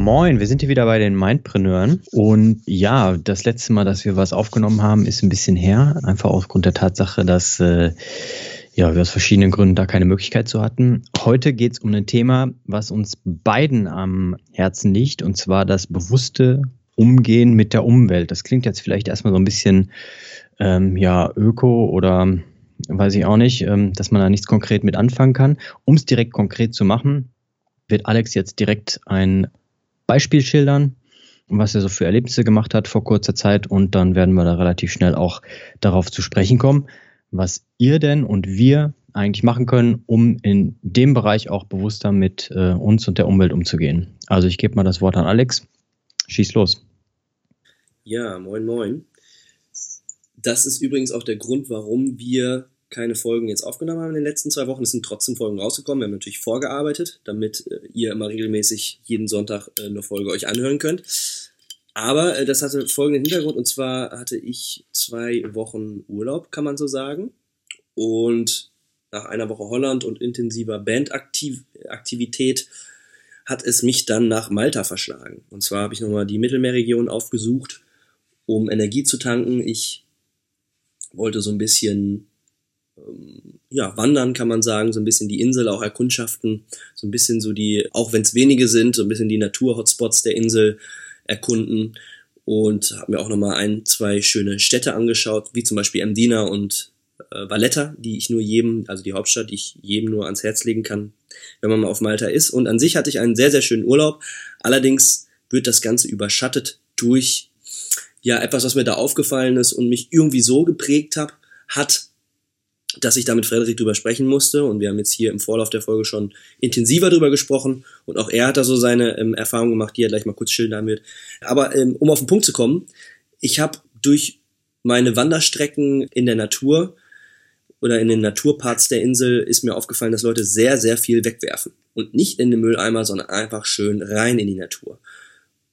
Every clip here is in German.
Moin, wir sind hier wieder bei den Mindpreneuren. Und ja, das letzte Mal, dass wir was aufgenommen haben, ist ein bisschen her. Einfach aufgrund der Tatsache, dass äh, ja, wir aus verschiedenen Gründen da keine Möglichkeit zu hatten. Heute geht es um ein Thema, was uns beiden am Herzen liegt, und zwar das bewusste Umgehen mit der Umwelt. Das klingt jetzt vielleicht erstmal so ein bisschen ähm, ja, öko oder weiß ich auch nicht, ähm, dass man da nichts konkret mit anfangen kann. Um es direkt konkret zu machen, wird Alex jetzt direkt ein Beispiel schildern, was er so für Erlebnisse gemacht hat vor kurzer Zeit und dann werden wir da relativ schnell auch darauf zu sprechen kommen, was ihr denn und wir eigentlich machen können, um in dem Bereich auch bewusster mit äh, uns und der Umwelt umzugehen. Also ich gebe mal das Wort an Alex. Schieß los. Ja, moin, moin. Das ist übrigens auch der Grund, warum wir keine Folgen jetzt aufgenommen haben in den letzten zwei Wochen. Es sind trotzdem Folgen rausgekommen. Wir haben natürlich vorgearbeitet, damit äh, ihr immer regelmäßig jeden Sonntag äh, eine Folge euch anhören könnt. Aber äh, das hatte folgenden Hintergrund und zwar hatte ich zwei Wochen Urlaub, kann man so sagen. Und nach einer Woche Holland und intensiver Bandaktivität hat es mich dann nach Malta verschlagen. Und zwar habe ich nochmal die Mittelmeerregion aufgesucht, um Energie zu tanken. Ich wollte so ein bisschen ja, wandern kann man sagen, so ein bisschen die Insel auch erkundschaften, so ein bisschen so die, auch wenn es wenige sind, so ein bisschen die Natur-Hotspots der Insel erkunden und habe mir auch nochmal ein, zwei schöne Städte angeschaut, wie zum Beispiel Mdina und äh, Valletta, die ich nur jedem, also die Hauptstadt, die ich jedem nur ans Herz legen kann, wenn man mal auf Malta ist. Und an sich hatte ich einen sehr, sehr schönen Urlaub. Allerdings wird das Ganze überschattet durch ja etwas, was mir da aufgefallen ist und mich irgendwie so geprägt hab, hat, dass ich da mit Frederik drüber sprechen musste und wir haben jetzt hier im Vorlauf der Folge schon intensiver drüber gesprochen und auch er hat da so seine ähm, Erfahrungen gemacht, die er gleich mal kurz schildern wird. Aber ähm, um auf den Punkt zu kommen, ich habe durch meine Wanderstrecken in der Natur oder in den Naturparts der Insel ist mir aufgefallen, dass Leute sehr, sehr viel wegwerfen und nicht in den Mülleimer, sondern einfach schön rein in die Natur.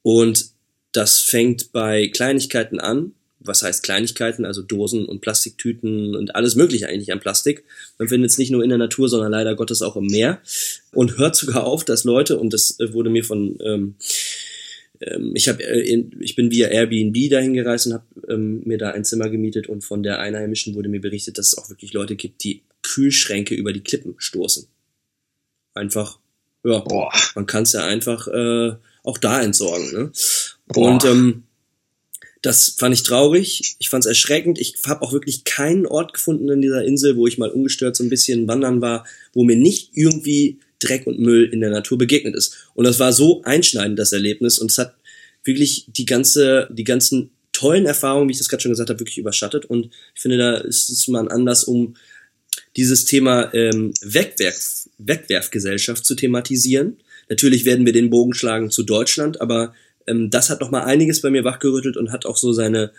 Und das fängt bei Kleinigkeiten an, was heißt Kleinigkeiten, also Dosen und Plastiktüten und alles mögliche eigentlich an Plastik. Man findet es nicht nur in der Natur, sondern leider Gottes auch im Meer. Und hört sogar auf, dass Leute, und das äh, wurde mir von, ähm, ähm, ich, hab, äh, ich bin via Airbnb dahin gereist und habe ähm, mir da ein Zimmer gemietet und von der Einheimischen wurde mir berichtet, dass es auch wirklich Leute gibt, die Kühlschränke über die Klippen stoßen. Einfach, ja, Boah. man kann es ja einfach äh, auch da entsorgen. Ne? Und ähm, das fand ich traurig, ich fand es erschreckend. Ich habe auch wirklich keinen Ort gefunden in dieser Insel, wo ich mal ungestört so ein bisschen wandern war, wo mir nicht irgendwie Dreck und Müll in der Natur begegnet ist. Und das war so einschneidend, das Erlebnis. Und es hat wirklich die ganze, die ganzen tollen Erfahrungen, wie ich das gerade schon gesagt habe, wirklich überschattet. Und ich finde, da ist es mal ein Anlass, um dieses Thema ähm, Wegwerf, Wegwerfgesellschaft zu thematisieren. Natürlich werden wir den Bogen schlagen zu Deutschland, aber ähm, das hat noch mal einiges bei mir wachgerüttelt und hat auch so seine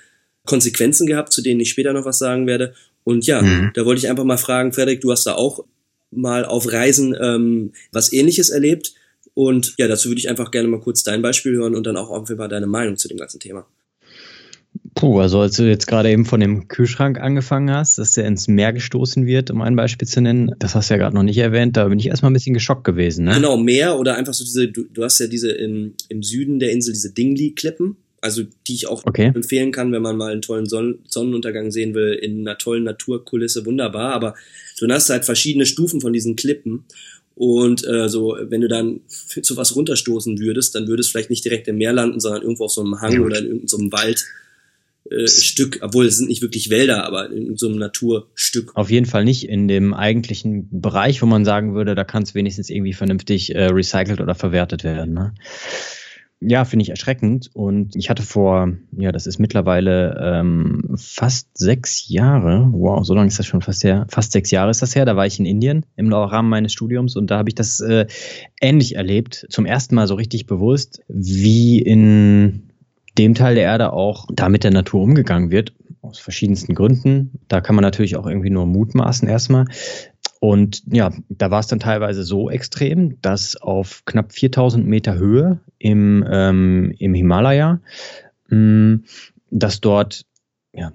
Konsequenzen gehabt, zu denen ich später noch was sagen werde. Und ja, mhm. da wollte ich einfach mal fragen, Frederik, du hast da auch mal auf Reisen ähm, was ähnliches erlebt. Und ja, dazu würde ich einfach gerne mal kurz dein Beispiel hören und dann auch auf jeden Fall deine Meinung zu dem ganzen Thema. Puh, also als du jetzt gerade eben von dem Kühlschrank angefangen hast, dass der ins Meer gestoßen wird, um ein Beispiel zu nennen, das hast du ja gerade noch nicht erwähnt, da bin ich erstmal ein bisschen geschockt gewesen. Ne? Genau, Meer oder einfach so diese, du, du hast ja diese im, im Süden der Insel, diese Dingli-Klippen, also die ich auch okay. empfehlen kann, wenn man mal einen tollen Sonnen Sonnenuntergang sehen will, in einer tollen Naturkulisse, wunderbar, aber du hast halt verschiedene Stufen von diesen Klippen und äh, so, wenn du dann zu was runterstoßen würdest, dann würde es vielleicht nicht direkt im Meer landen, sondern irgendwo auf so einem Hang ja. oder in irgendeinem so Wald äh, Stück, obwohl es sind nicht wirklich Wälder, aber in so einem Naturstück. Auf jeden Fall nicht in dem eigentlichen Bereich, wo man sagen würde, da kann es wenigstens irgendwie vernünftig äh, recycelt oder verwertet werden. Ne? Ja, finde ich erschreckend. Und ich hatte vor, ja, das ist mittlerweile ähm, fast sechs Jahre, wow, so lange ist das schon fast her, fast sechs Jahre ist das her, da war ich in Indien im Rahmen meines Studiums und da habe ich das äh, ähnlich erlebt. Zum ersten Mal so richtig bewusst, wie in dem Teil der Erde auch da mit der Natur umgegangen wird, aus verschiedensten Gründen. Da kann man natürlich auch irgendwie nur mutmaßen erstmal. Und ja, da war es dann teilweise so extrem, dass auf knapp 4000 Meter Höhe im, ähm, im Himalaya, mh, hm, dass dort ja,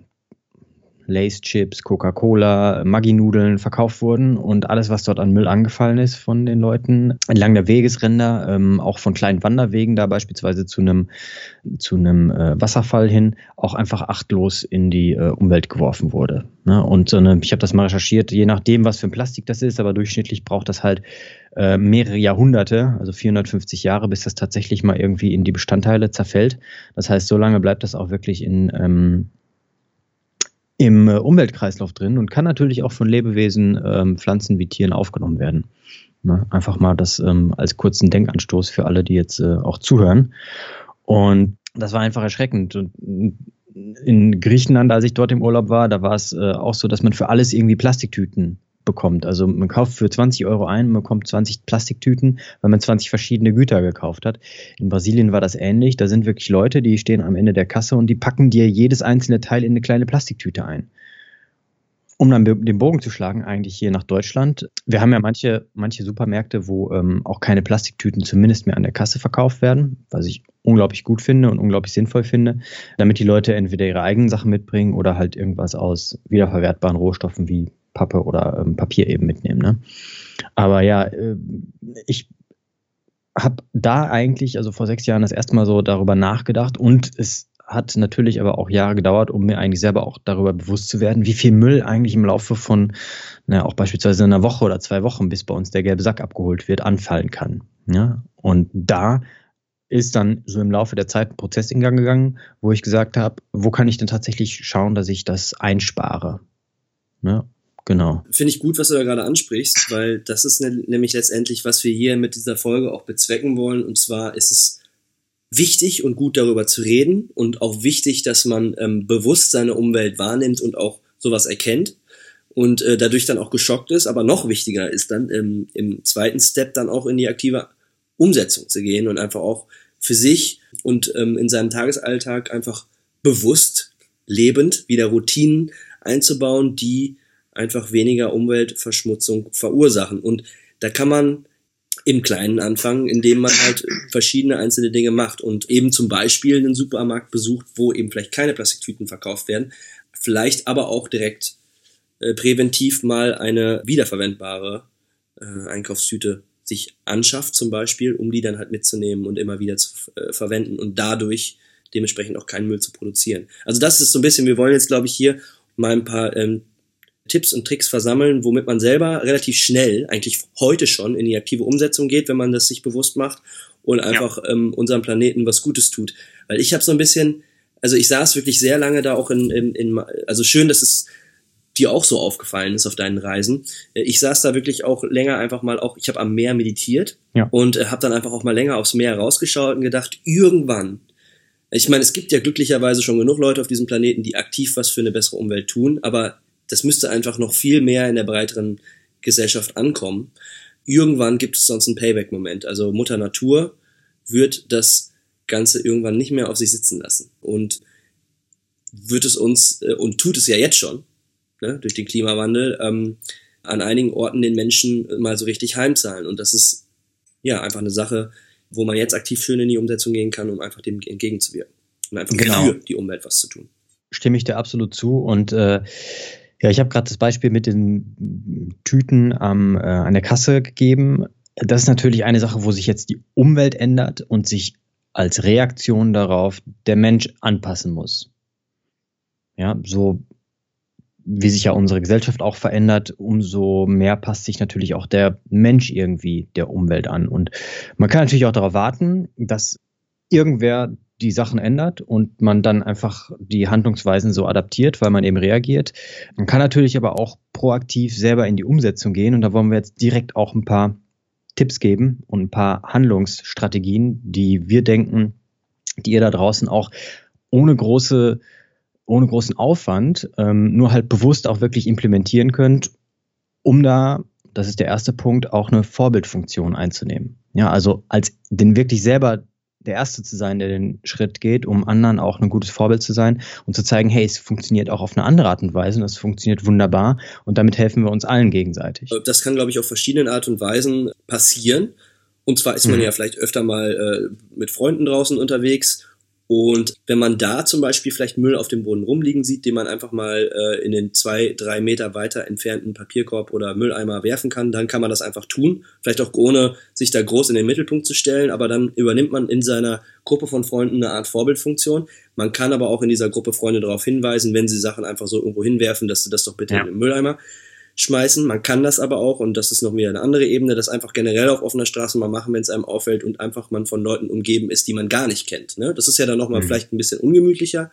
Lace Chips, Coca-Cola, Maggi-Nudeln verkauft wurden und alles, was dort an Müll angefallen ist von den Leuten entlang der Wegesränder, ähm, auch von kleinen Wanderwegen da beispielsweise zu einem zu äh, Wasserfall hin, auch einfach achtlos in die äh, Umwelt geworfen wurde. Ne? Und so ich habe das mal recherchiert, je nachdem, was für ein Plastik das ist, aber durchschnittlich braucht das halt äh, mehrere Jahrhunderte, also 450 Jahre, bis das tatsächlich mal irgendwie in die Bestandteile zerfällt. Das heißt, so lange bleibt das auch wirklich in ähm, im äh, Umweltkreislauf drin und kann natürlich auch von Lebewesen, ähm, Pflanzen wie Tieren aufgenommen werden. Ne? Einfach mal das ähm, als kurzen Denkanstoß für alle, die jetzt äh, auch zuhören. Und das war einfach erschreckend. Und in Griechenland, als ich dort im Urlaub war, da war es äh, auch so, dass man für alles irgendwie Plastiktüten bekommt. Also man kauft für 20 Euro ein, man bekommt 20 Plastiktüten, weil man 20 verschiedene Güter gekauft hat. In Brasilien war das ähnlich. Da sind wirklich Leute, die stehen am Ende der Kasse und die packen dir jedes einzelne Teil in eine kleine Plastiktüte ein. Um dann den Bogen zu schlagen, eigentlich hier nach Deutschland. Wir haben ja manche, manche Supermärkte, wo ähm, auch keine Plastiktüten zumindest mehr an der Kasse verkauft werden, was ich unglaublich gut finde und unglaublich sinnvoll finde, damit die Leute entweder ihre eigenen Sachen mitbringen oder halt irgendwas aus wiederverwertbaren Rohstoffen wie Pappe oder ähm, Papier eben mitnehmen. Ne? Aber ja, äh, ich habe da eigentlich, also vor sechs Jahren, das erste Mal so darüber nachgedacht und es hat natürlich aber auch Jahre gedauert, um mir eigentlich selber auch darüber bewusst zu werden, wie viel Müll eigentlich im Laufe von, naja, auch beispielsweise einer Woche oder zwei Wochen, bis bei uns der gelbe Sack abgeholt wird, anfallen kann. Ja? Und da ist dann so im Laufe der Zeit ein Prozess in Gang gegangen, wo ich gesagt habe, wo kann ich denn tatsächlich schauen, dass ich das einspare? Ne? Genau. Finde ich gut, was du da gerade ansprichst, weil das ist ne, nämlich letztendlich, was wir hier mit dieser Folge auch bezwecken wollen. Und zwar ist es wichtig und gut darüber zu reden und auch wichtig, dass man ähm, bewusst seine Umwelt wahrnimmt und auch sowas erkennt und äh, dadurch dann auch geschockt ist. Aber noch wichtiger ist dann ähm, im zweiten Step dann auch in die aktive Umsetzung zu gehen und einfach auch für sich und ähm, in seinem Tagesalltag einfach bewusst, lebend wieder Routinen einzubauen, die einfach weniger Umweltverschmutzung verursachen. Und da kann man im Kleinen anfangen, indem man halt verschiedene einzelne Dinge macht und eben zum Beispiel einen Supermarkt besucht, wo eben vielleicht keine Plastiktüten verkauft werden, vielleicht aber auch direkt äh, präventiv mal eine wiederverwendbare äh, Einkaufstüte sich anschafft zum Beispiel, um die dann halt mitzunehmen und immer wieder zu äh, verwenden und dadurch dementsprechend auch keinen Müll zu produzieren. Also das ist so ein bisschen, wir wollen jetzt glaube ich hier mal ein paar ähm, Tipps und Tricks versammeln, womit man selber relativ schnell, eigentlich heute schon, in die aktive Umsetzung geht, wenn man das sich bewusst macht und einfach ja. ähm, unserem Planeten was Gutes tut. Weil ich habe so ein bisschen, also ich saß wirklich sehr lange da auch in, in, in also schön, dass es dir auch so aufgefallen ist auf deinen Reisen. Ich saß da wirklich auch länger einfach mal auch, ich habe am Meer meditiert ja. und äh, habe dann einfach auch mal länger aufs Meer rausgeschaut und gedacht, irgendwann, ich meine, es gibt ja glücklicherweise schon genug Leute auf diesem Planeten, die aktiv was für eine bessere Umwelt tun, aber das müsste einfach noch viel mehr in der breiteren Gesellschaft ankommen. Irgendwann gibt es sonst einen Payback-Moment. Also Mutter Natur wird das Ganze irgendwann nicht mehr auf sich sitzen lassen. Und wird es uns, äh, und tut es ja jetzt schon, ne, durch den Klimawandel, ähm, an einigen Orten den Menschen mal so richtig heimzahlen. Und das ist ja einfach eine Sache, wo man jetzt aktiv schön in die Umsetzung gehen kann, um einfach dem entgegenzuwirken. Und einfach genau. für die Umwelt was zu tun. Stimme ich dir absolut zu. Und äh, ja, ich habe gerade das Beispiel mit den Tüten am, äh, an der Kasse gegeben. Das ist natürlich eine Sache, wo sich jetzt die Umwelt ändert und sich als Reaktion darauf der Mensch anpassen muss. Ja, so wie sich ja unsere Gesellschaft auch verändert, umso mehr passt sich natürlich auch der Mensch irgendwie der Umwelt an. Und man kann natürlich auch darauf warten, dass irgendwer die Sachen ändert und man dann einfach die Handlungsweisen so adaptiert, weil man eben reagiert. Man kann natürlich aber auch proaktiv selber in die Umsetzung gehen und da wollen wir jetzt direkt auch ein paar Tipps geben und ein paar Handlungsstrategien, die wir denken, die ihr da draußen auch ohne große ohne großen Aufwand, ähm, nur halt bewusst auch wirklich implementieren könnt, um da, das ist der erste Punkt, auch eine Vorbildfunktion einzunehmen. Ja, also als den wirklich selber der Erste zu sein, der den Schritt geht, um anderen auch ein gutes Vorbild zu sein und zu zeigen, hey, es funktioniert auch auf eine andere Art und Weise und es funktioniert wunderbar und damit helfen wir uns allen gegenseitig. Das kann, glaube ich, auf verschiedenen Art und Weisen passieren. Und zwar ist man mhm. ja vielleicht öfter mal äh, mit Freunden draußen unterwegs und wenn man da zum Beispiel vielleicht Müll auf dem Boden rumliegen sieht, den man einfach mal äh, in den zwei, drei Meter weiter entfernten Papierkorb oder Mülleimer werfen kann, dann kann man das einfach tun. Vielleicht auch ohne sich da groß in den Mittelpunkt zu stellen, aber dann übernimmt man in seiner Gruppe von Freunden eine Art Vorbildfunktion. Man kann aber auch in dieser Gruppe Freunde darauf hinweisen, wenn sie Sachen einfach so irgendwo hinwerfen, dass sie das doch bitte ja. in den Mülleimer schmeißen. Man kann das aber auch, und das ist noch wieder eine andere Ebene, das einfach generell auf offener Straße mal machen, wenn es einem auffällt und einfach man von Leuten umgeben ist, die man gar nicht kennt. Ne? Das ist ja dann nochmal mhm. vielleicht ein bisschen ungemütlicher.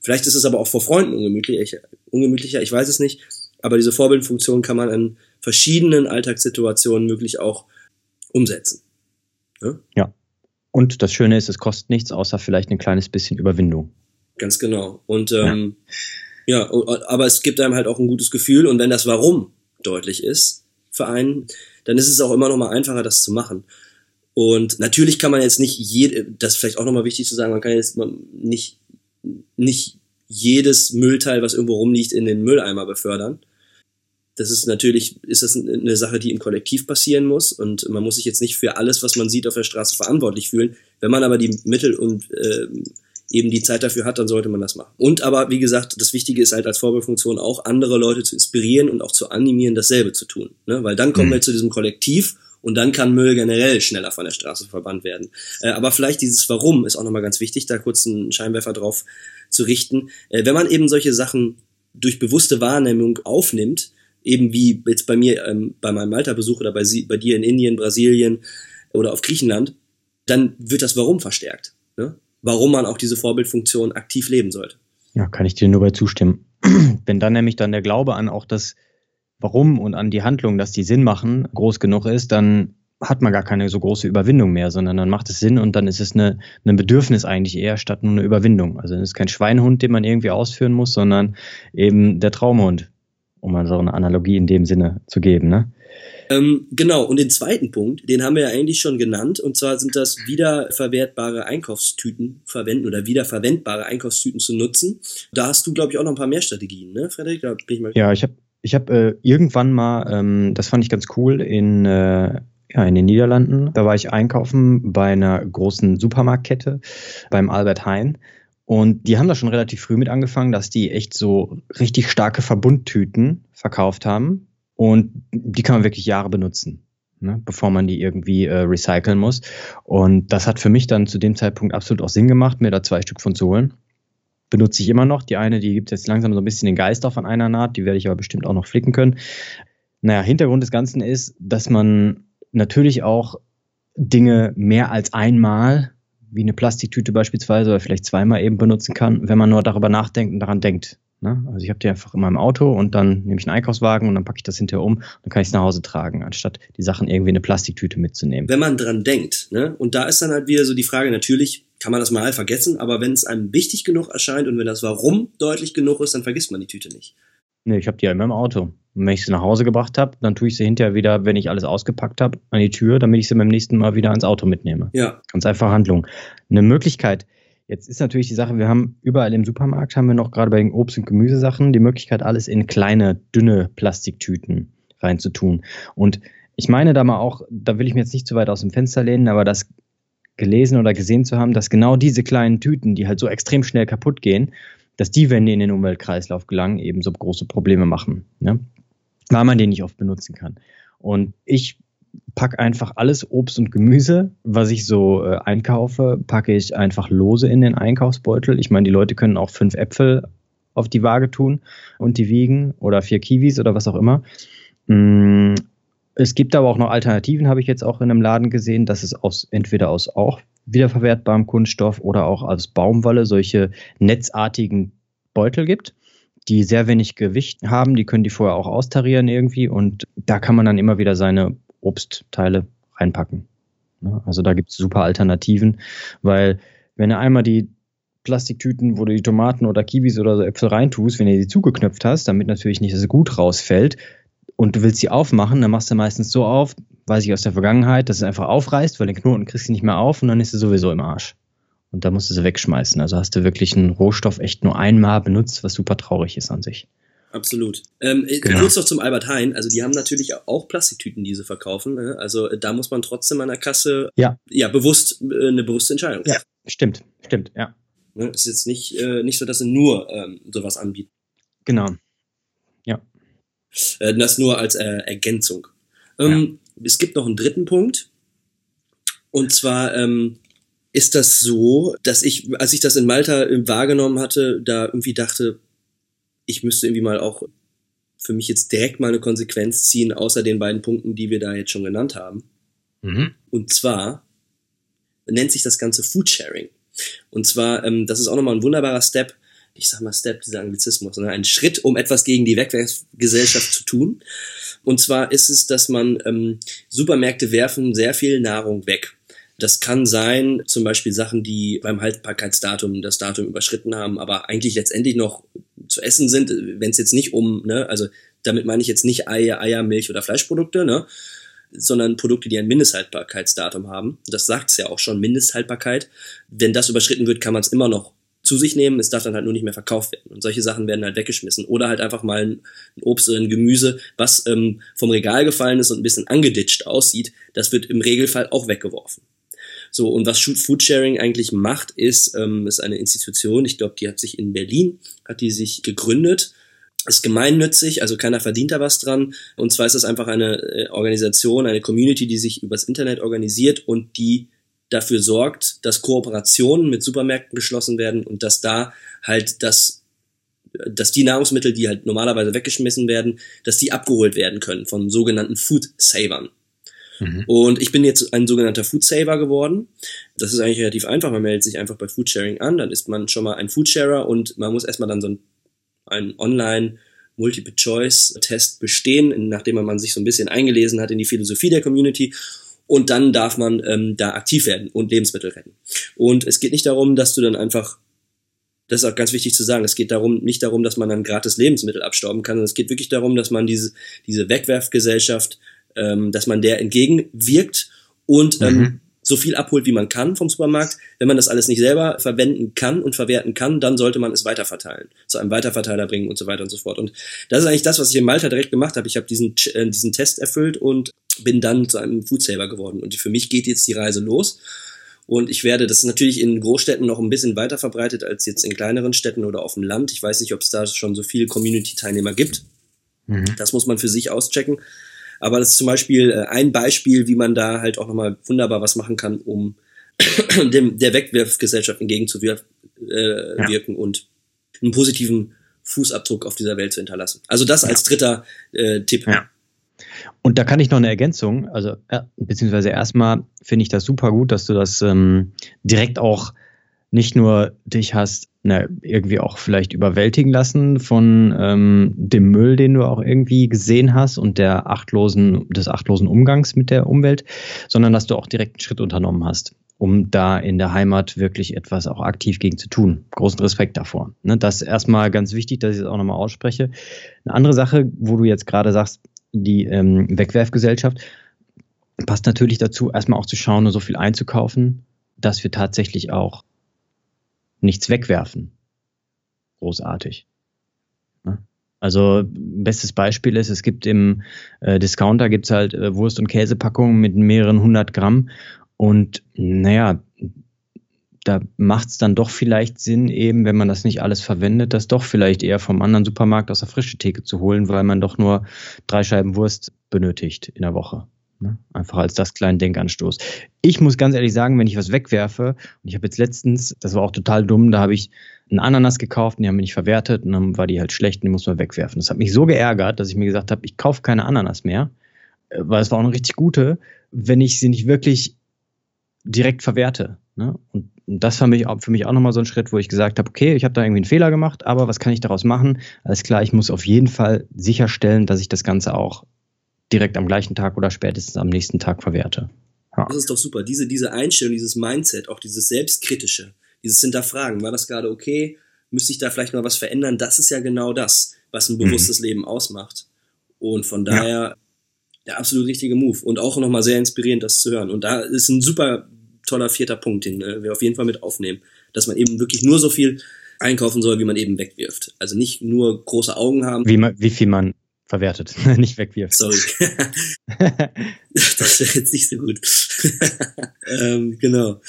Vielleicht ist es aber auch vor Freunden ungemütlicher, ungemütlicher, ich weiß es nicht. Aber diese Vorbildfunktion kann man in verschiedenen Alltagssituationen wirklich auch umsetzen. Ne? Ja. Und das Schöne ist, es kostet nichts, außer vielleicht ein kleines bisschen Überwindung. Ganz genau. Und ähm, ja ja, aber es gibt einem halt auch ein gutes Gefühl und wenn das Warum deutlich ist für einen, dann ist es auch immer noch mal einfacher, das zu machen. Und natürlich kann man jetzt nicht jede, das ist vielleicht auch nochmal wichtig zu sagen, man kann jetzt nicht, nicht jedes Müllteil, was irgendwo rumliegt, in den Mülleimer befördern. Das ist natürlich, ist das eine Sache, die im Kollektiv passieren muss und man muss sich jetzt nicht für alles, was man sieht auf der Straße verantwortlich fühlen. Wenn man aber die Mittel und äh, eben die Zeit dafür hat, dann sollte man das machen. Und aber, wie gesagt, das Wichtige ist halt als Vorbildfunktion auch, andere Leute zu inspirieren und auch zu animieren, dasselbe zu tun. Ne? Weil dann kommen mhm. wir zu diesem Kollektiv und dann kann Müll generell schneller von der Straße verbannt werden. Äh, aber vielleicht dieses Warum ist auch nochmal ganz wichtig, da kurz einen Scheinwerfer drauf zu richten. Äh, wenn man eben solche Sachen durch bewusste Wahrnehmung aufnimmt, eben wie jetzt bei mir ähm, bei meinem Malta-Besuch oder bei, Sie, bei dir in Indien, Brasilien oder auf Griechenland, dann wird das Warum verstärkt. Warum man auch diese Vorbildfunktion aktiv leben sollte. Ja, kann ich dir nur bei zustimmen. Wenn dann nämlich dann der Glaube an auch das Warum und an die Handlung, dass die Sinn machen, groß genug ist, dann hat man gar keine so große Überwindung mehr, sondern dann macht es Sinn und dann ist es eine, ein Bedürfnis eigentlich eher statt nur eine Überwindung. Also es ist kein Schweinehund, den man irgendwie ausführen muss, sondern eben der Traumhund, um mal so eine Analogie in dem Sinne zu geben. Ne? Ähm, genau, und den zweiten Punkt, den haben wir ja eigentlich schon genannt, und zwar sind das wiederverwertbare Einkaufstüten verwenden oder wiederverwendbare Einkaufstüten zu nutzen. Da hast du, glaube ich, auch noch ein paar mehr Strategien, ne, Frederik? Da bin ich mal ja, ich habe ich hab, äh, irgendwann mal, ähm, das fand ich ganz cool, in äh, ja, in den Niederlanden. Da war ich einkaufen bei einer großen Supermarktkette, beim Albert Heijn. Und die haben da schon relativ früh mit angefangen, dass die echt so richtig starke Verbundtüten verkauft haben. Und die kann man wirklich Jahre benutzen, ne, bevor man die irgendwie äh, recyceln muss. Und das hat für mich dann zu dem Zeitpunkt absolut auch Sinn gemacht, mir da zwei Stück von zu holen. Benutze ich immer noch. Die eine, die gibt jetzt langsam so ein bisschen den Geist auf an einer Naht, die werde ich aber bestimmt auch noch flicken können. Naja, Hintergrund des Ganzen ist, dass man natürlich auch Dinge mehr als einmal, wie eine Plastiktüte beispielsweise, oder vielleicht zweimal eben benutzen kann, wenn man nur darüber nachdenkt und daran denkt. Ne? Also ich habe die einfach in meinem Auto und dann nehme ich einen Einkaufswagen und dann packe ich das hinterher um, dann kann ich es nach Hause tragen, anstatt die Sachen irgendwie in eine Plastiktüte mitzunehmen. Wenn man dran denkt, ne? und da ist dann halt wieder so die Frage, natürlich kann man das mal vergessen, aber wenn es einem wichtig genug erscheint und wenn das Warum deutlich genug ist, dann vergisst man die Tüte nicht. Nee, ich habe die ja immer im Auto. Und wenn ich sie nach Hause gebracht habe, dann tue ich sie hinterher wieder, wenn ich alles ausgepackt habe, an die Tür, damit ich sie beim nächsten Mal wieder ans Auto mitnehme. Ja. Ganz einfache Handlung. Eine Möglichkeit, Jetzt ist natürlich die Sache, wir haben überall im Supermarkt, haben wir noch gerade bei den Obst- und Gemüsesachen die Möglichkeit, alles in kleine, dünne Plastiktüten reinzutun. Und ich meine da mal auch, da will ich mir jetzt nicht zu weit aus dem Fenster lehnen, aber das gelesen oder gesehen zu haben, dass genau diese kleinen Tüten, die halt so extrem schnell kaputt gehen, dass die, wenn die in den Umweltkreislauf gelangen, eben so große Probleme machen. Ne? Weil man die nicht oft benutzen kann. Und ich pack einfach alles Obst und Gemüse, was ich so äh, einkaufe, packe ich einfach lose in den Einkaufsbeutel. Ich meine, die Leute können auch fünf Äpfel auf die Waage tun und die wiegen oder vier Kiwis oder was auch immer. Mm, es gibt aber auch noch Alternativen, habe ich jetzt auch in einem Laden gesehen, dass es aus, entweder aus auch wiederverwertbarem Kunststoff oder auch aus Baumwolle solche netzartigen Beutel gibt die sehr wenig Gewicht haben. Die können die vorher auch austarieren irgendwie und da kann man dann immer wieder seine Obstteile reinpacken. Ne? Also da gibt es super Alternativen, weil wenn du einmal die Plastiktüten, wo du die Tomaten oder Kiwis oder so Äpfel reintust, wenn du die zugeknöpft hast, damit natürlich nicht das Gut rausfällt und du willst sie aufmachen, dann machst du meistens so auf, weiß ich aus der Vergangenheit, dass es einfach aufreißt, weil den Knoten kriegst du nicht mehr auf und dann ist es sowieso im Arsch. Und da musst du sie wegschmeißen. Also hast du wirklich einen Rohstoff echt nur einmal benutzt, was super traurig ist an sich. Absolut. Ähm, äh, genau. Kurz noch zum Albert Heijn. Also die haben natürlich auch Plastiktüten, die sie verkaufen. Ne? Also äh, da muss man trotzdem an der Kasse ja, ja bewusst äh, eine bewusste Entscheidung. Ja, stimmt, stimmt, ja. Ne? ist jetzt nicht äh, nicht so, dass sie nur ähm, sowas anbieten. Genau. Ja. Äh, das nur als Ergänzung. Ähm, ja. Es gibt noch einen dritten Punkt. Und zwar ähm, ist das so, dass ich, als ich das in Malta wahrgenommen hatte, da irgendwie dachte, ich müsste irgendwie mal auch für mich jetzt direkt mal eine Konsequenz ziehen, außer den beiden Punkten, die wir da jetzt schon genannt haben. Mhm. Und zwar nennt sich das Ganze Foodsharing. Und zwar, ähm, das ist auch nochmal ein wunderbarer Step, ich sag mal Step, dieser Anglizismus, sondern ein Schritt, um etwas gegen die Wegwerfgesellschaft zu tun. Und zwar ist es, dass man ähm, Supermärkte werfen sehr viel Nahrung weg. Das kann sein, zum Beispiel Sachen, die beim Haltbarkeitsdatum das Datum überschritten haben, aber eigentlich letztendlich noch zu essen sind, wenn es jetzt nicht um, ne, also damit meine ich jetzt nicht Eier, Eier, Milch oder Fleischprodukte, ne, sondern Produkte, die ein Mindesthaltbarkeitsdatum haben. Das sagt es ja auch schon, Mindesthaltbarkeit. Wenn das überschritten wird, kann man es immer noch zu sich nehmen, es darf dann halt nur nicht mehr verkauft werden. Und solche Sachen werden halt weggeschmissen. Oder halt einfach mal ein, Obst oder ein Gemüse, was ähm, vom Regal gefallen ist und ein bisschen angeditscht aussieht, das wird im Regelfall auch weggeworfen. So, und was Foodsharing eigentlich macht, ist, ähm, ist eine Institution, ich glaube, die hat sich in Berlin, hat die sich gegründet, ist gemeinnützig, also keiner verdient da was dran. Und zwar ist es einfach eine äh, Organisation, eine Community, die sich übers Internet organisiert und die dafür sorgt, dass Kooperationen mit Supermärkten geschlossen werden und dass da halt das, dass die Nahrungsmittel, die halt normalerweise weggeschmissen werden, dass die abgeholt werden können von sogenannten Food Savern. Mhm. Und ich bin jetzt ein sogenannter Food Saver geworden. Das ist eigentlich relativ einfach. Man meldet sich einfach bei Foodsharing an, dann ist man schon mal ein Foodsharer und man muss erstmal dann so ein Online- Multiple-Choice-Test bestehen, nachdem man sich so ein bisschen eingelesen hat in die Philosophie der Community. Und dann darf man ähm, da aktiv werden und Lebensmittel retten. Und es geht nicht darum, dass du dann einfach das ist auch ganz wichtig zu sagen. Es geht darum, nicht darum, dass man dann gratis Lebensmittel abstauben kann, sondern es geht wirklich darum, dass man diese, diese Wegwerfgesellschaft ähm, dass man der entgegenwirkt und ähm, mhm. so viel abholt, wie man kann vom Supermarkt. Wenn man das alles nicht selber verwenden kann und verwerten kann, dann sollte man es weiterverteilen, zu einem Weiterverteiler bringen und so weiter und so fort. Und das ist eigentlich das, was ich in Malta direkt gemacht habe. Ich habe diesen, äh, diesen Test erfüllt und bin dann zu einem Foodsaver geworden. Und für mich geht jetzt die Reise los. Und ich werde, das ist natürlich in Großstädten noch ein bisschen weiter verbreitet als jetzt in kleineren Städten oder auf dem Land. Ich weiß nicht, ob es da schon so viele Community-Teilnehmer gibt. Mhm. Das muss man für sich auschecken. Aber das ist zum Beispiel äh, ein Beispiel, wie man da halt auch nochmal wunderbar was machen kann, um dem, der Wegwerfgesellschaft entgegenzuwirken äh, ja. und einen positiven Fußabdruck auf dieser Welt zu hinterlassen. Also das als dritter äh, Tipp. Ja. Und da kann ich noch eine Ergänzung, also äh, beziehungsweise erstmal finde ich das super gut, dass du das ähm, direkt auch nicht nur dich hast na, irgendwie auch vielleicht überwältigen lassen von ähm, dem Müll, den du auch irgendwie gesehen hast und der achtlosen, des achtlosen Umgangs mit der Umwelt, sondern dass du auch direkt einen Schritt unternommen hast, um da in der Heimat wirklich etwas auch aktiv gegen zu tun. Großen Respekt davor. Ne, das ist erstmal ganz wichtig, dass ich das auch nochmal ausspreche. Eine andere Sache, wo du jetzt gerade sagst, die ähm, Wegwerfgesellschaft, passt natürlich dazu, erstmal auch zu schauen und so viel einzukaufen, dass wir tatsächlich auch nichts wegwerfen. Großartig. Also bestes Beispiel ist, es gibt im äh, Discounter gibt's halt äh, Wurst- und Käsepackungen mit mehreren hundert Gramm und naja, da macht's dann doch vielleicht Sinn, eben, wenn man das nicht alles verwendet, das doch vielleicht eher vom anderen Supermarkt aus der frische Theke zu holen, weil man doch nur drei Scheiben Wurst benötigt in der Woche. Ne? Einfach als das kleinen Denkanstoß. Ich muss ganz ehrlich sagen, wenn ich was wegwerfe, und ich habe jetzt letztens, das war auch total dumm, da habe ich einen Ananas gekauft und die haben wir nicht verwertet und dann war die halt schlecht und die muss man wegwerfen. Das hat mich so geärgert, dass ich mir gesagt habe, ich kaufe keine Ananas mehr, weil es war auch eine richtig gute, wenn ich sie nicht wirklich direkt verwerte. Ne? Und das war für mich auch nochmal so ein Schritt, wo ich gesagt habe, okay, ich habe da irgendwie einen Fehler gemacht, aber was kann ich daraus machen? Alles klar, ich muss auf jeden Fall sicherstellen, dass ich das Ganze auch direkt am gleichen Tag oder spätestens am nächsten Tag verwerte. Ja. Das ist doch super. Diese, diese Einstellung, dieses Mindset, auch dieses Selbstkritische, dieses Hinterfragen, war das gerade okay? Müsste ich da vielleicht mal was verändern? Das ist ja genau das, was ein bewusstes mhm. Leben ausmacht. Und von daher, der absolut richtige Move und auch nochmal sehr inspirierend, das zu hören. Und da ist ein super toller vierter Punkt, den äh, wir auf jeden Fall mit aufnehmen, dass man eben wirklich nur so viel einkaufen soll, wie man eben wegwirft. Also nicht nur große Augen haben. Wie, man, wie viel man verwertet, nicht wegwirft. Sorry. das wäre jetzt nicht so gut. ähm, genau.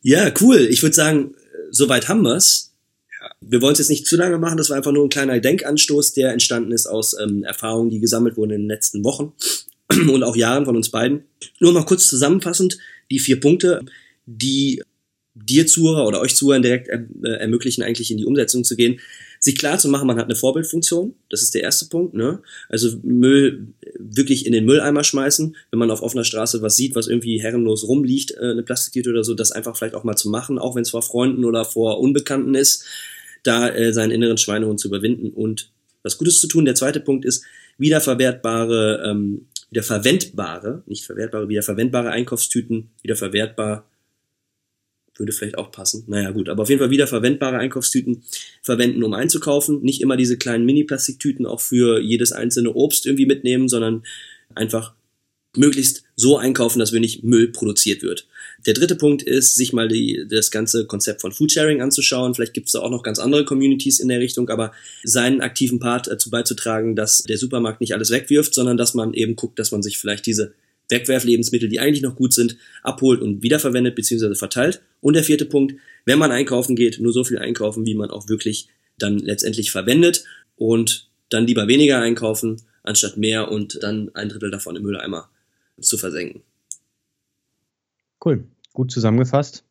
Ja, cool. Ich würde sagen, soweit haben wir's. Wir wollen es jetzt nicht zu lange machen, das war einfach nur ein kleiner Denkanstoß, der entstanden ist aus ähm, Erfahrungen, die gesammelt wurden in den letzten Wochen und auch Jahren von uns beiden. Nur noch kurz zusammenfassend, die vier Punkte, die dir Zuhörer oder euch Zuhörer direkt äh, ermöglichen, eigentlich in die Umsetzung zu gehen. Sich klar zu machen, man hat eine Vorbildfunktion, das ist der erste Punkt. Ne? Also Müll wirklich in den Mülleimer schmeißen, wenn man auf offener Straße was sieht, was irgendwie herrenlos rumliegt, äh, eine Plastiktüte oder so, das einfach vielleicht auch mal zu machen, auch wenn es vor Freunden oder vor Unbekannten ist, da äh, seinen inneren Schweinehund zu überwinden und was Gutes zu tun. Der zweite Punkt ist wiederverwertbare, ähm, wiederverwendbare, nicht verwertbare, wiederverwendbare Einkaufstüten, wiederverwertbar würde vielleicht auch passen. Naja, gut, aber auf jeden Fall wieder verwendbare Einkaufstüten verwenden, um einzukaufen. Nicht immer diese kleinen Mini-Plastiktüten auch für jedes einzelne Obst irgendwie mitnehmen, sondern einfach möglichst so einkaufen, dass wenig Müll produziert wird. Der dritte Punkt ist, sich mal die, das ganze Konzept von Foodsharing anzuschauen. Vielleicht gibt es da auch noch ganz andere Communities in der Richtung, aber seinen aktiven Part dazu beizutragen, dass der Supermarkt nicht alles wegwirft, sondern dass man eben guckt, dass man sich vielleicht diese Wegwerflebensmittel, die eigentlich noch gut sind, abholt und wiederverwendet bzw. verteilt. Und der vierte Punkt, wenn man einkaufen geht, nur so viel einkaufen, wie man auch wirklich dann letztendlich verwendet und dann lieber weniger einkaufen, anstatt mehr und dann ein Drittel davon im Mülleimer zu versenken. Cool, gut zusammengefasst.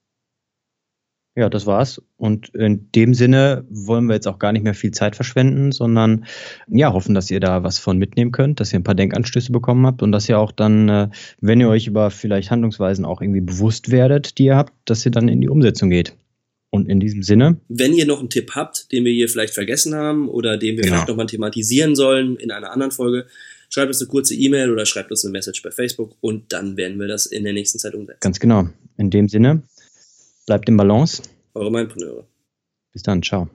Ja, das war's. Und in dem Sinne wollen wir jetzt auch gar nicht mehr viel Zeit verschwenden, sondern ja, hoffen, dass ihr da was von mitnehmen könnt, dass ihr ein paar Denkanstöße bekommen habt und dass ihr auch dann, äh, wenn ihr euch über vielleicht Handlungsweisen auch irgendwie bewusst werdet, die ihr habt, dass ihr dann in die Umsetzung geht. Und in diesem Sinne. Wenn ihr noch einen Tipp habt, den wir hier vielleicht vergessen haben oder den wir genau. vielleicht nochmal thematisieren sollen in einer anderen Folge, schreibt uns eine kurze E-Mail oder schreibt uns eine Message bei Facebook und dann werden wir das in der nächsten Zeit umsetzen. Ganz genau. In dem Sinne, Bleibt im Balance. Eure Mindpreneure. Bis dann, ciao.